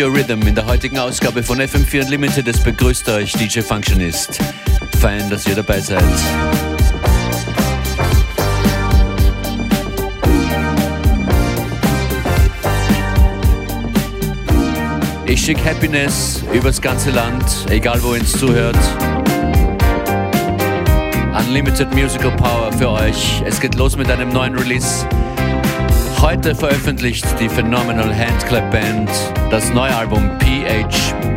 Your Rhythm in der heutigen Ausgabe von FM4 Unlimited. Es begrüßt euch DJ Functionist. Fein, dass ihr dabei seid. Ich schicke Happiness übers ganze Land, egal wo ihr zuhört. Unlimited Musical Power für euch. Es geht los mit einem neuen Release. Heute veröffentlicht die Phenomenal Handclap Band das neue Album PHB.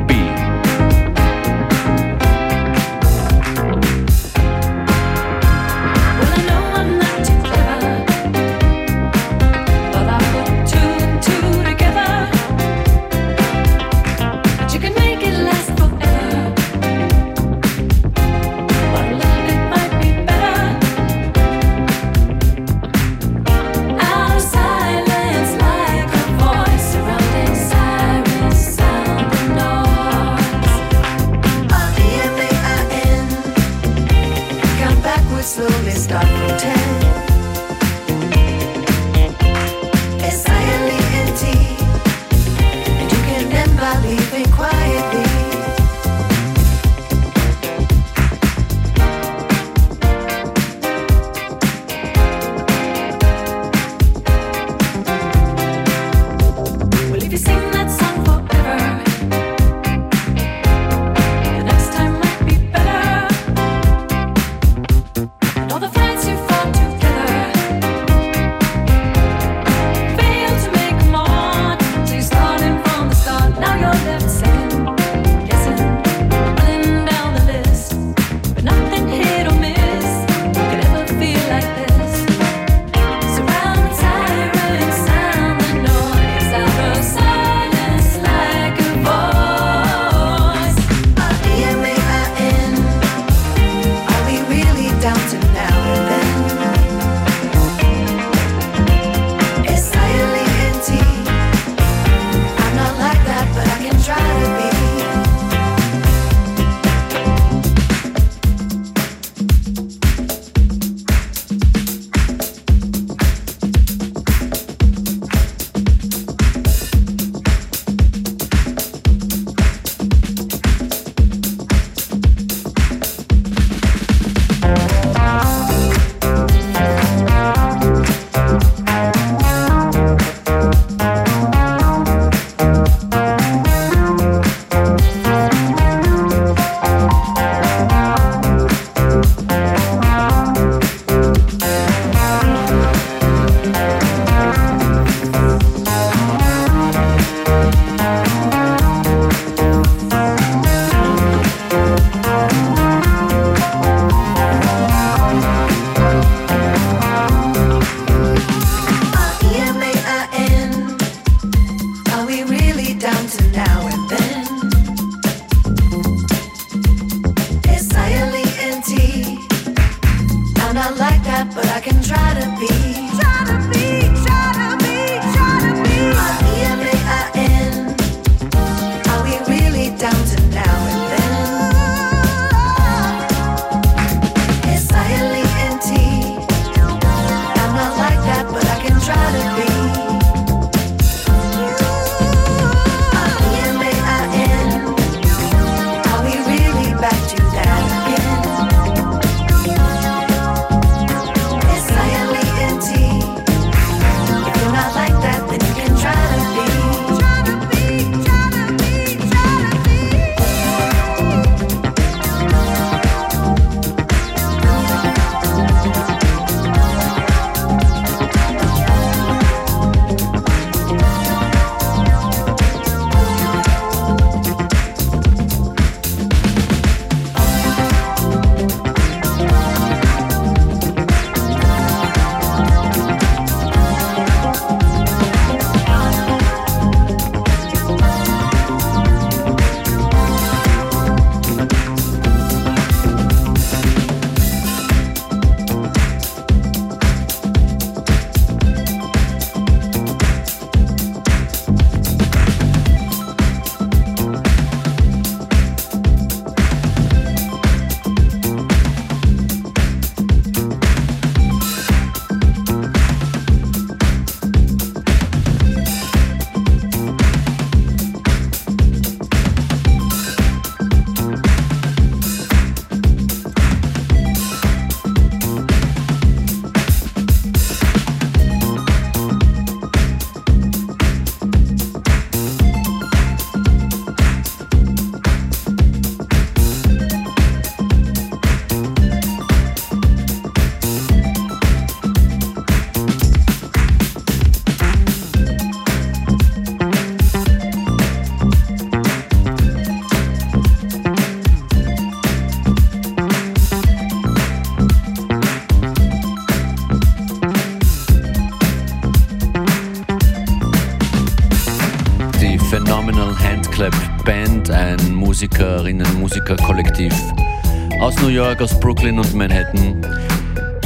York, aus Brooklyn und Manhattan.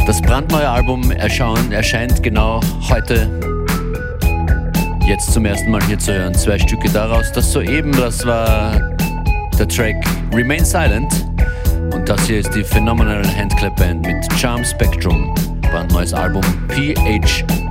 Das brandneue Album erschauen, erscheint genau heute. Jetzt zum ersten Mal hier zu hören. Zwei Stücke daraus. Das soeben, das war der Track Remain Silent. Und das hier ist die Phenomenal Handclap Band mit Charm Spectrum. Brandneues Album PHB.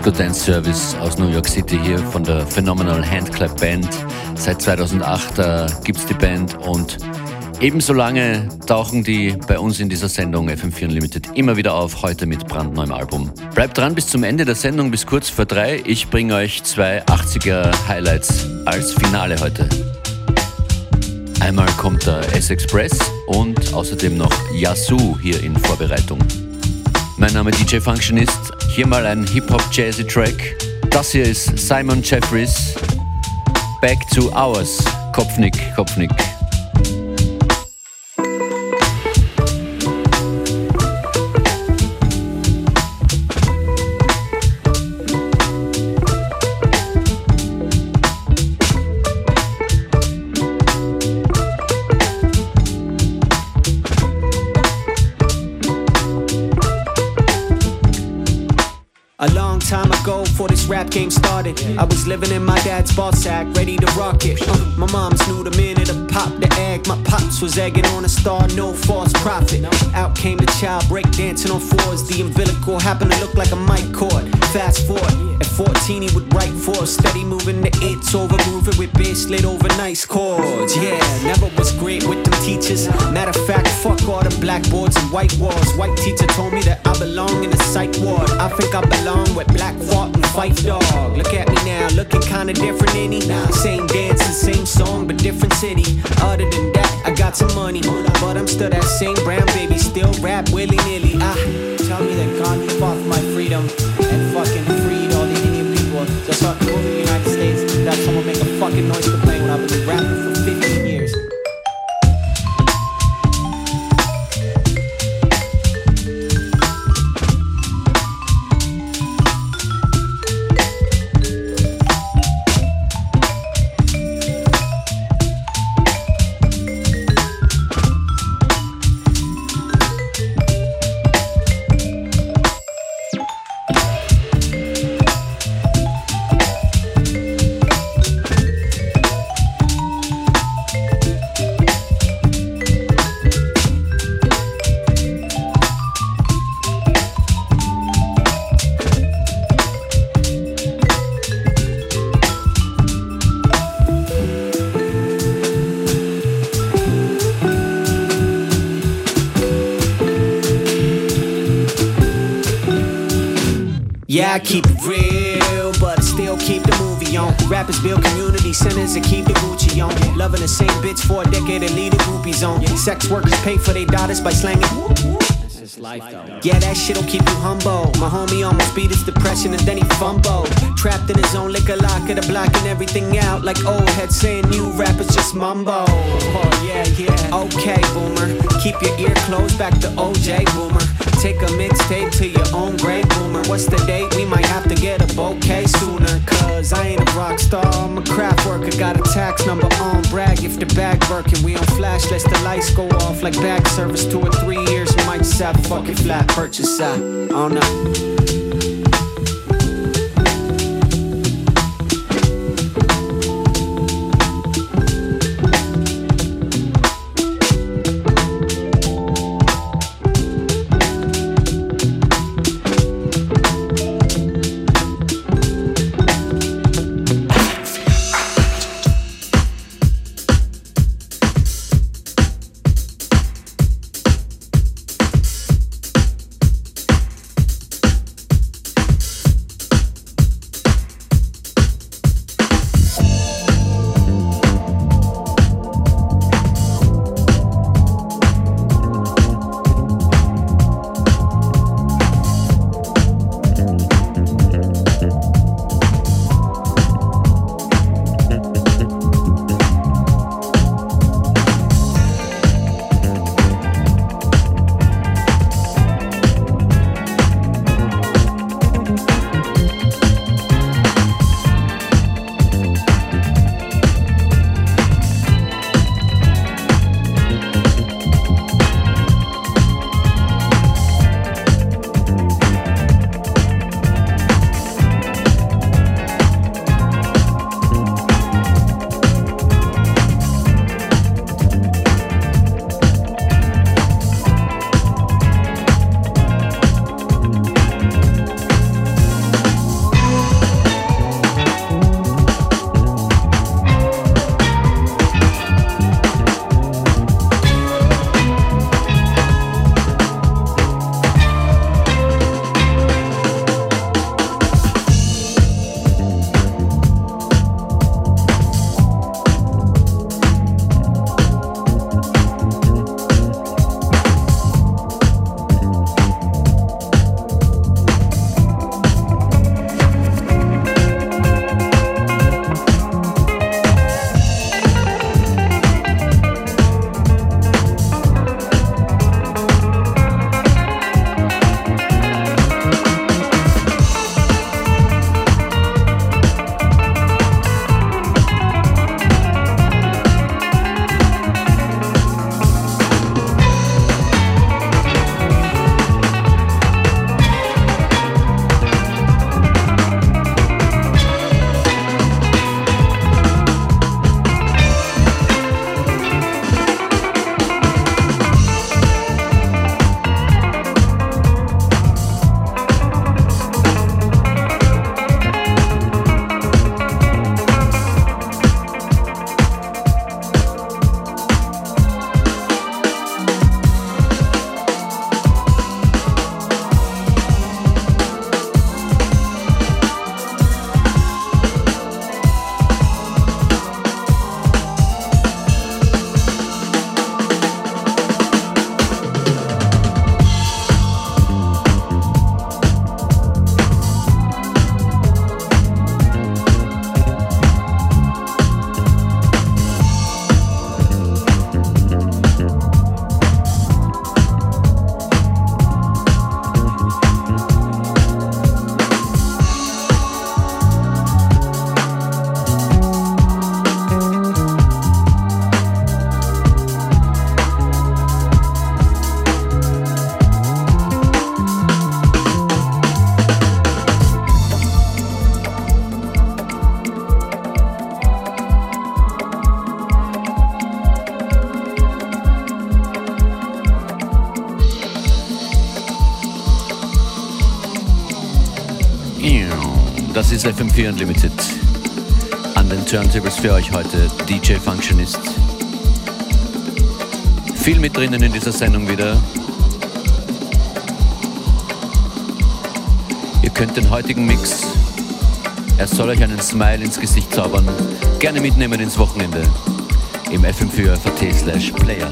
Disco Dance Service aus New York City hier von der Phenomenal Handclap Band. Seit 2008 äh, gibt es die Band und ebenso lange tauchen die bei uns in dieser Sendung FM4 Unlimited immer wieder auf, heute mit brandneuem Album. Bleibt dran bis zum Ende der Sendung, bis kurz vor drei. Ich bringe euch zwei 80er Highlights als Finale heute. Einmal kommt der S-Express und außerdem noch Yasu hier in Vorbereitung. Mein Name DJ Functionist hier mal ein Hip-Hop-Jazzy-Track. Das hier ist Simon Jeffries. Back to Ours. Kopfnick, Kopfnick. Game started. I was living in my dad's ball sack, ready to rock it. Uh, my mom's knew the minute a pop the egg. My pops was egging on a star, no false prophet. Out came the child, break dancing on fours. The umbilical happened to look like a mic cord. Fast forward, at 14 he would write for steady moving the it's over, moving with bass lit over nice chords. Yeah, never was great with them teachers. Matter of fact, fuck all the blackboards and white walls. White teacher told me that I belong in the psych ward. I think I belong with Black Fart and Fight Dog. Look at me now, looking kinda different, any Same dance and same song, but different city. Other than that, I got some money, but I'm still that same brown baby, still rap willy nilly. Ah, tell me that God fought for my freedom and fucking freed all the Indian people. Just I move in the United States without someone make a fucking noise complain when I've been rapping Rappers build community centers and keep the Gucci on. Loving the same bitch for a decade and lead the groupies on. Sex workers pay for their daughters by slanging. Life, yeah, that shit'll keep you humble. My homie almost beat his depression and then he fumbled. Trapped in his own liquor locker, the blocking everything out. Like old head saying new rappers just mumbo. Oh, yeah, yeah. Okay, boomer. Keep your ear closed back to OJ, boomer. Take a mixtape to your own grave, boomer. What's the date? We might have to get a bouquet sooner. Cause I ain't a rock star, I'm a craft worker. Got a tax number on brag if the bag working. We on flash, let the lights go off like bag service. Two or three years, you might a fucking flat purchase. I don't know. Das ist FM4 Unlimited. An den Turntables für euch heute DJ Functionist. Viel mit drinnen in dieser Sendung wieder. Ihr könnt den heutigen Mix, er soll euch einen Smile ins Gesicht zaubern, gerne mitnehmen ins Wochenende im FM4 FAT slash Player.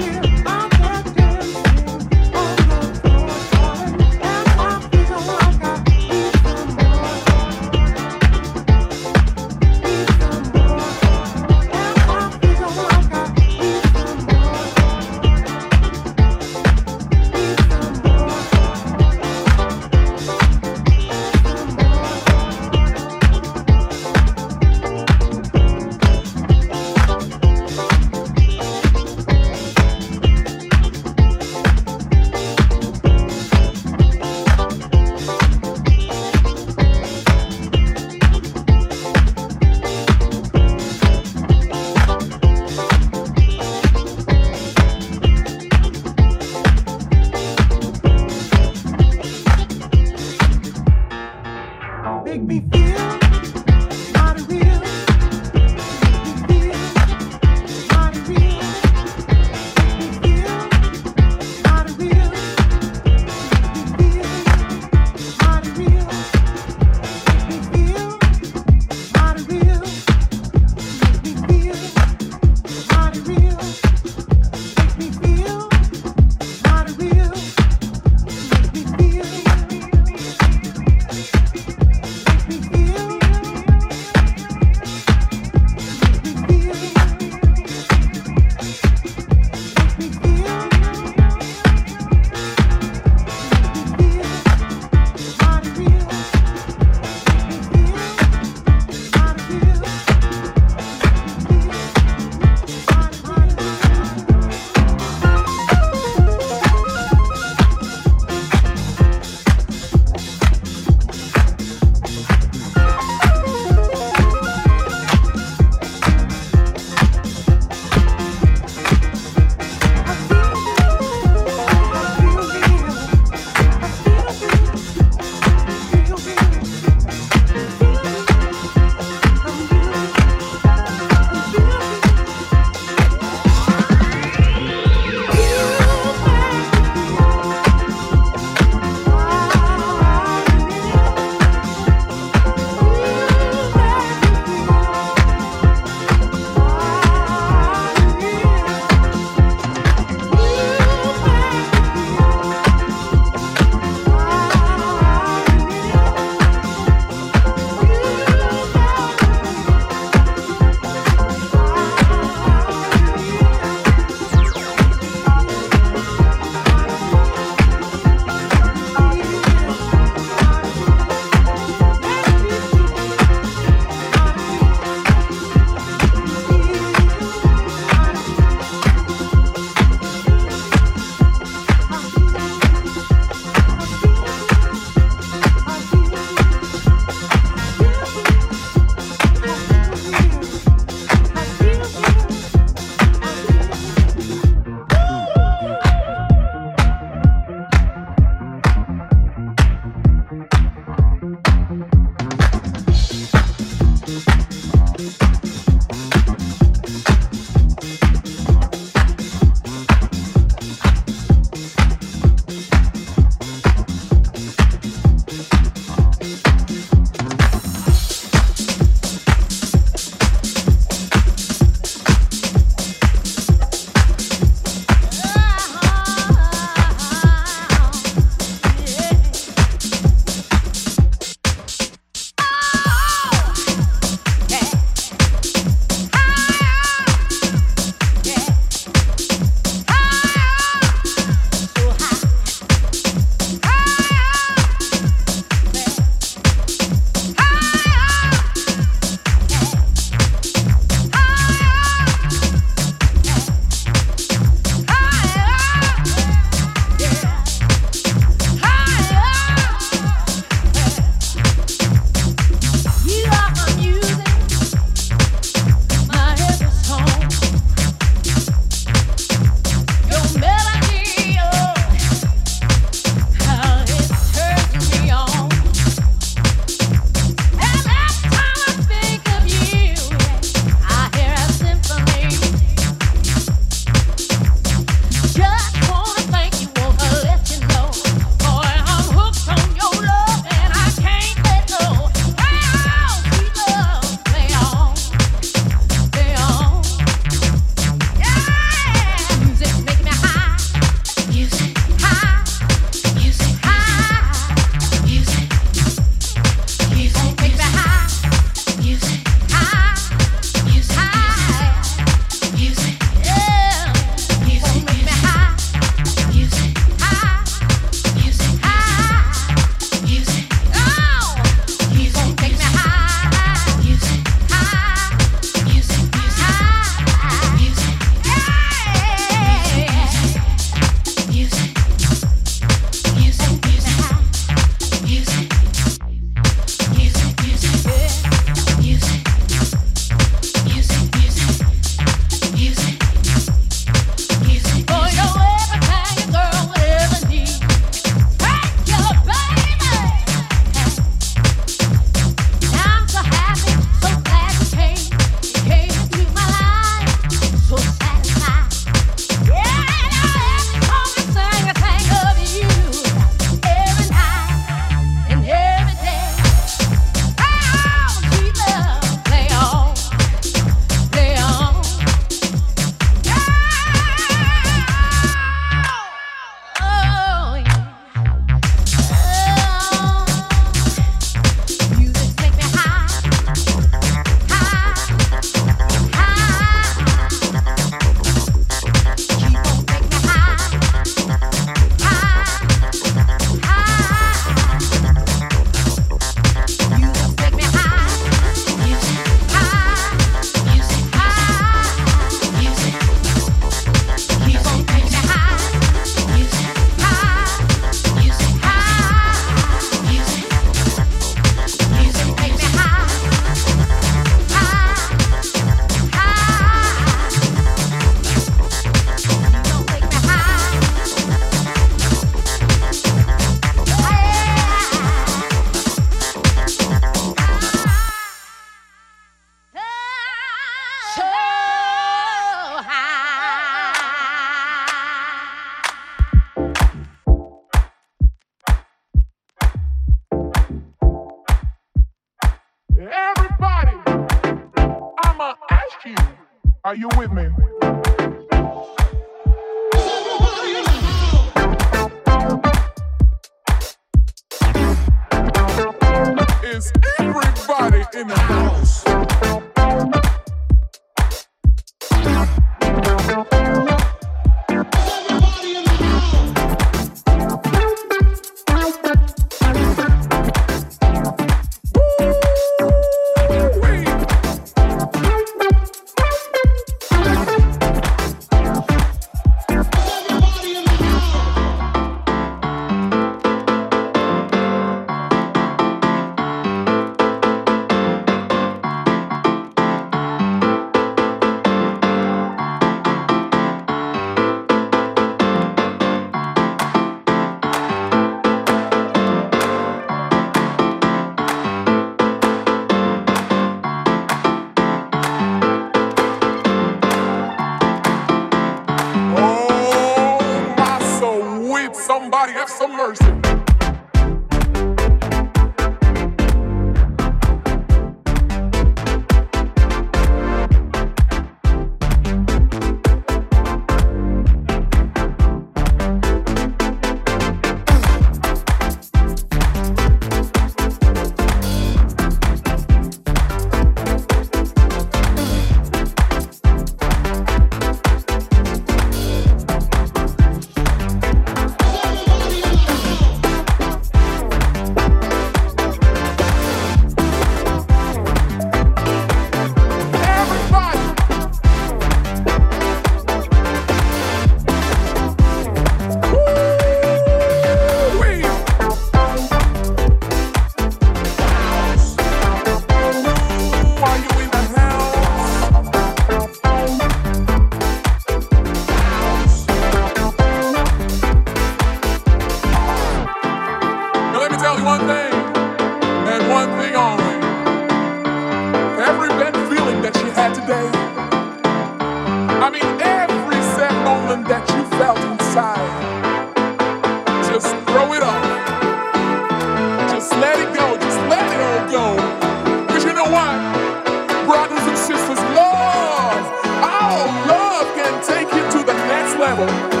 love can take you to the next level.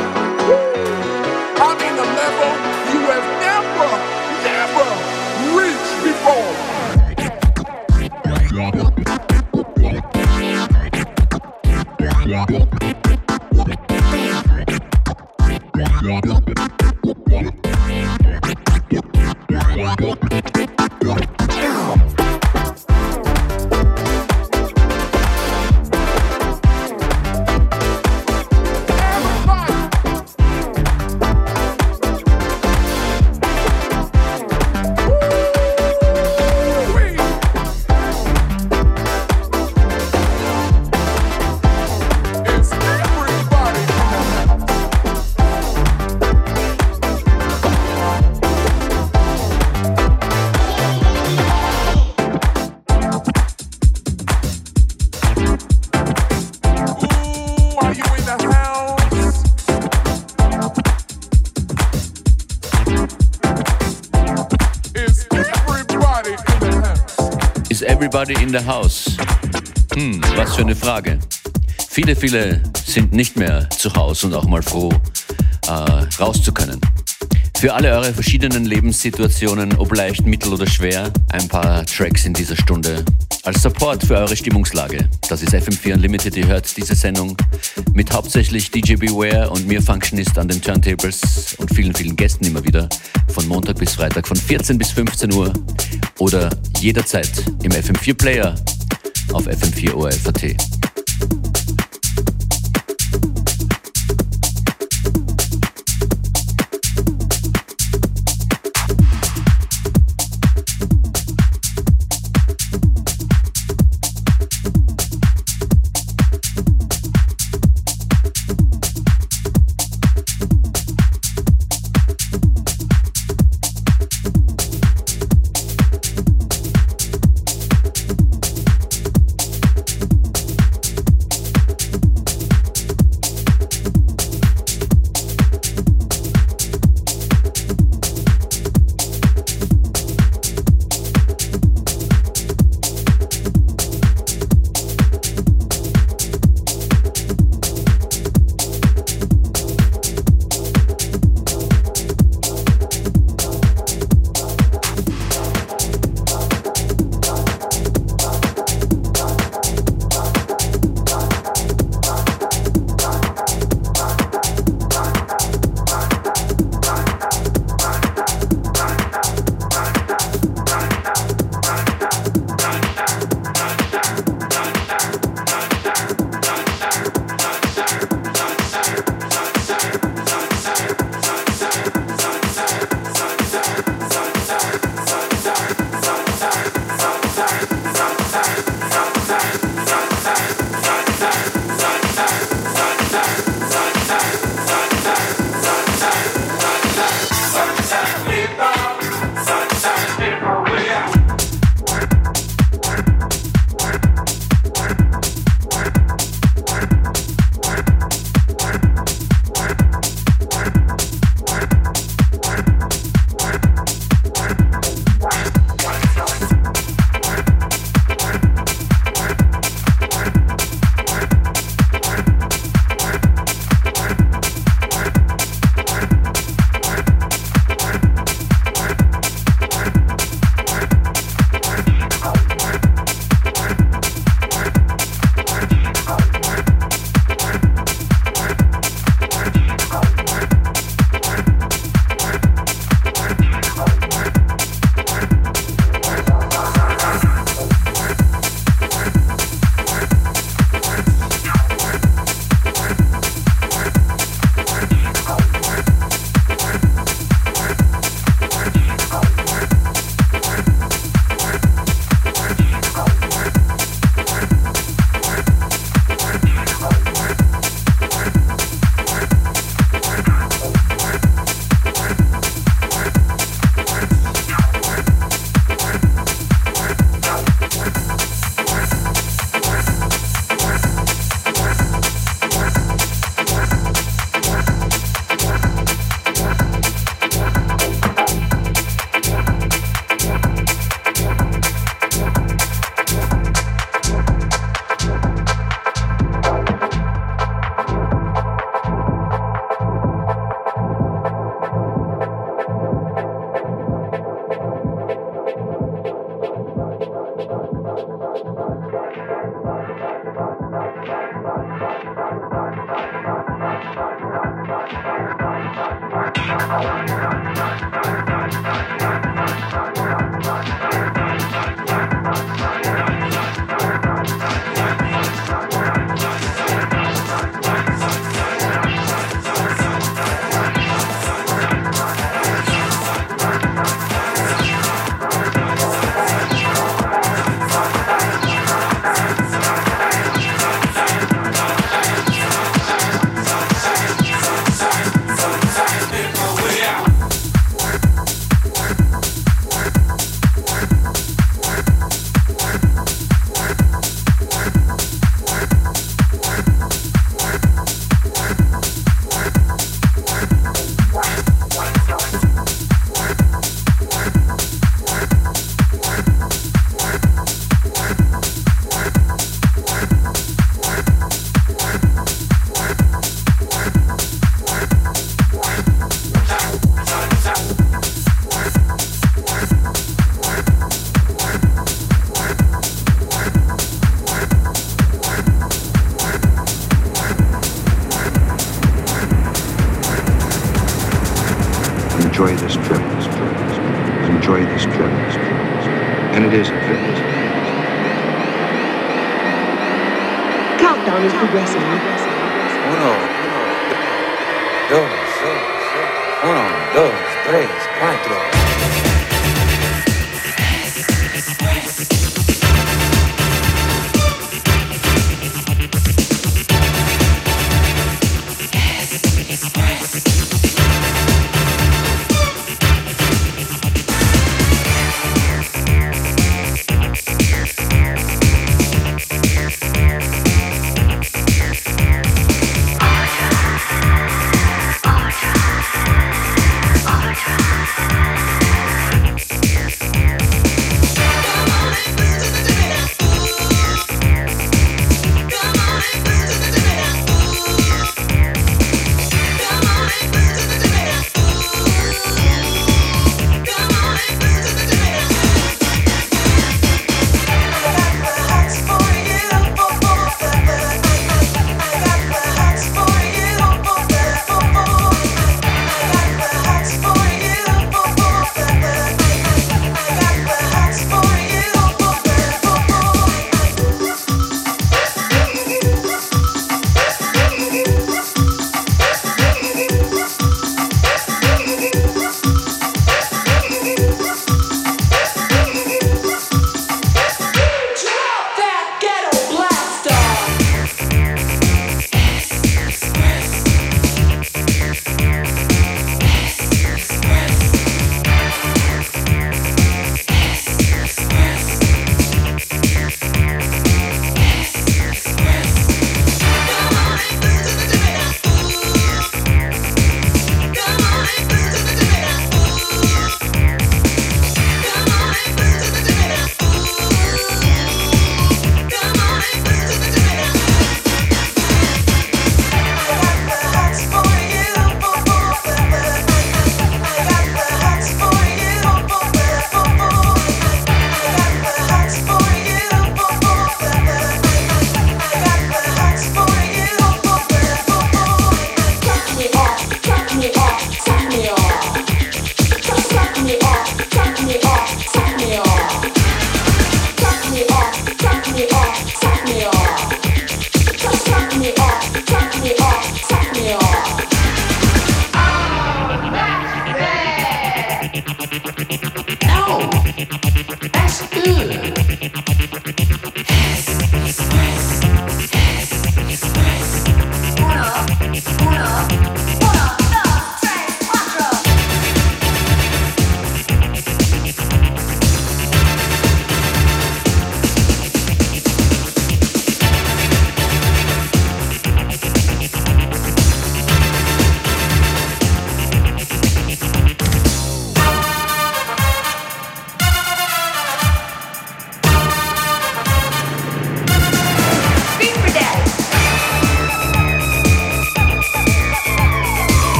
Everybody in the House? Hm, was für eine Frage. Viele, viele sind nicht mehr zu Hause und auch mal froh, äh, raus zu können. Für alle eure verschiedenen Lebenssituationen, ob leicht, mittel oder schwer, ein paar Tracks in dieser Stunde als Support für eure Stimmungslage. Das ist FM4 Unlimited, ihr hört diese Sendung mit hauptsächlich DJ Beware und mir Functionist an den Turntables und vielen, vielen Gästen immer wieder von Montag bis Freitag von 14 bis 15 Uhr oder jederzeit im FM4 Player auf FM4 nuestro.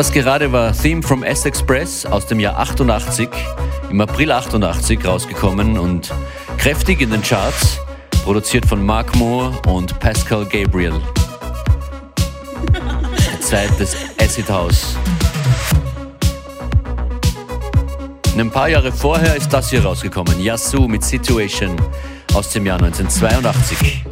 Das gerade war Theme from S Express aus dem Jahr 88, im April 88 rausgekommen und kräftig in den Charts, produziert von Mark Moore und Pascal Gabriel. Die Zeit des Acid House. Ein paar Jahre vorher ist das hier rausgekommen, Yasu mit Situation aus dem Jahr 1982.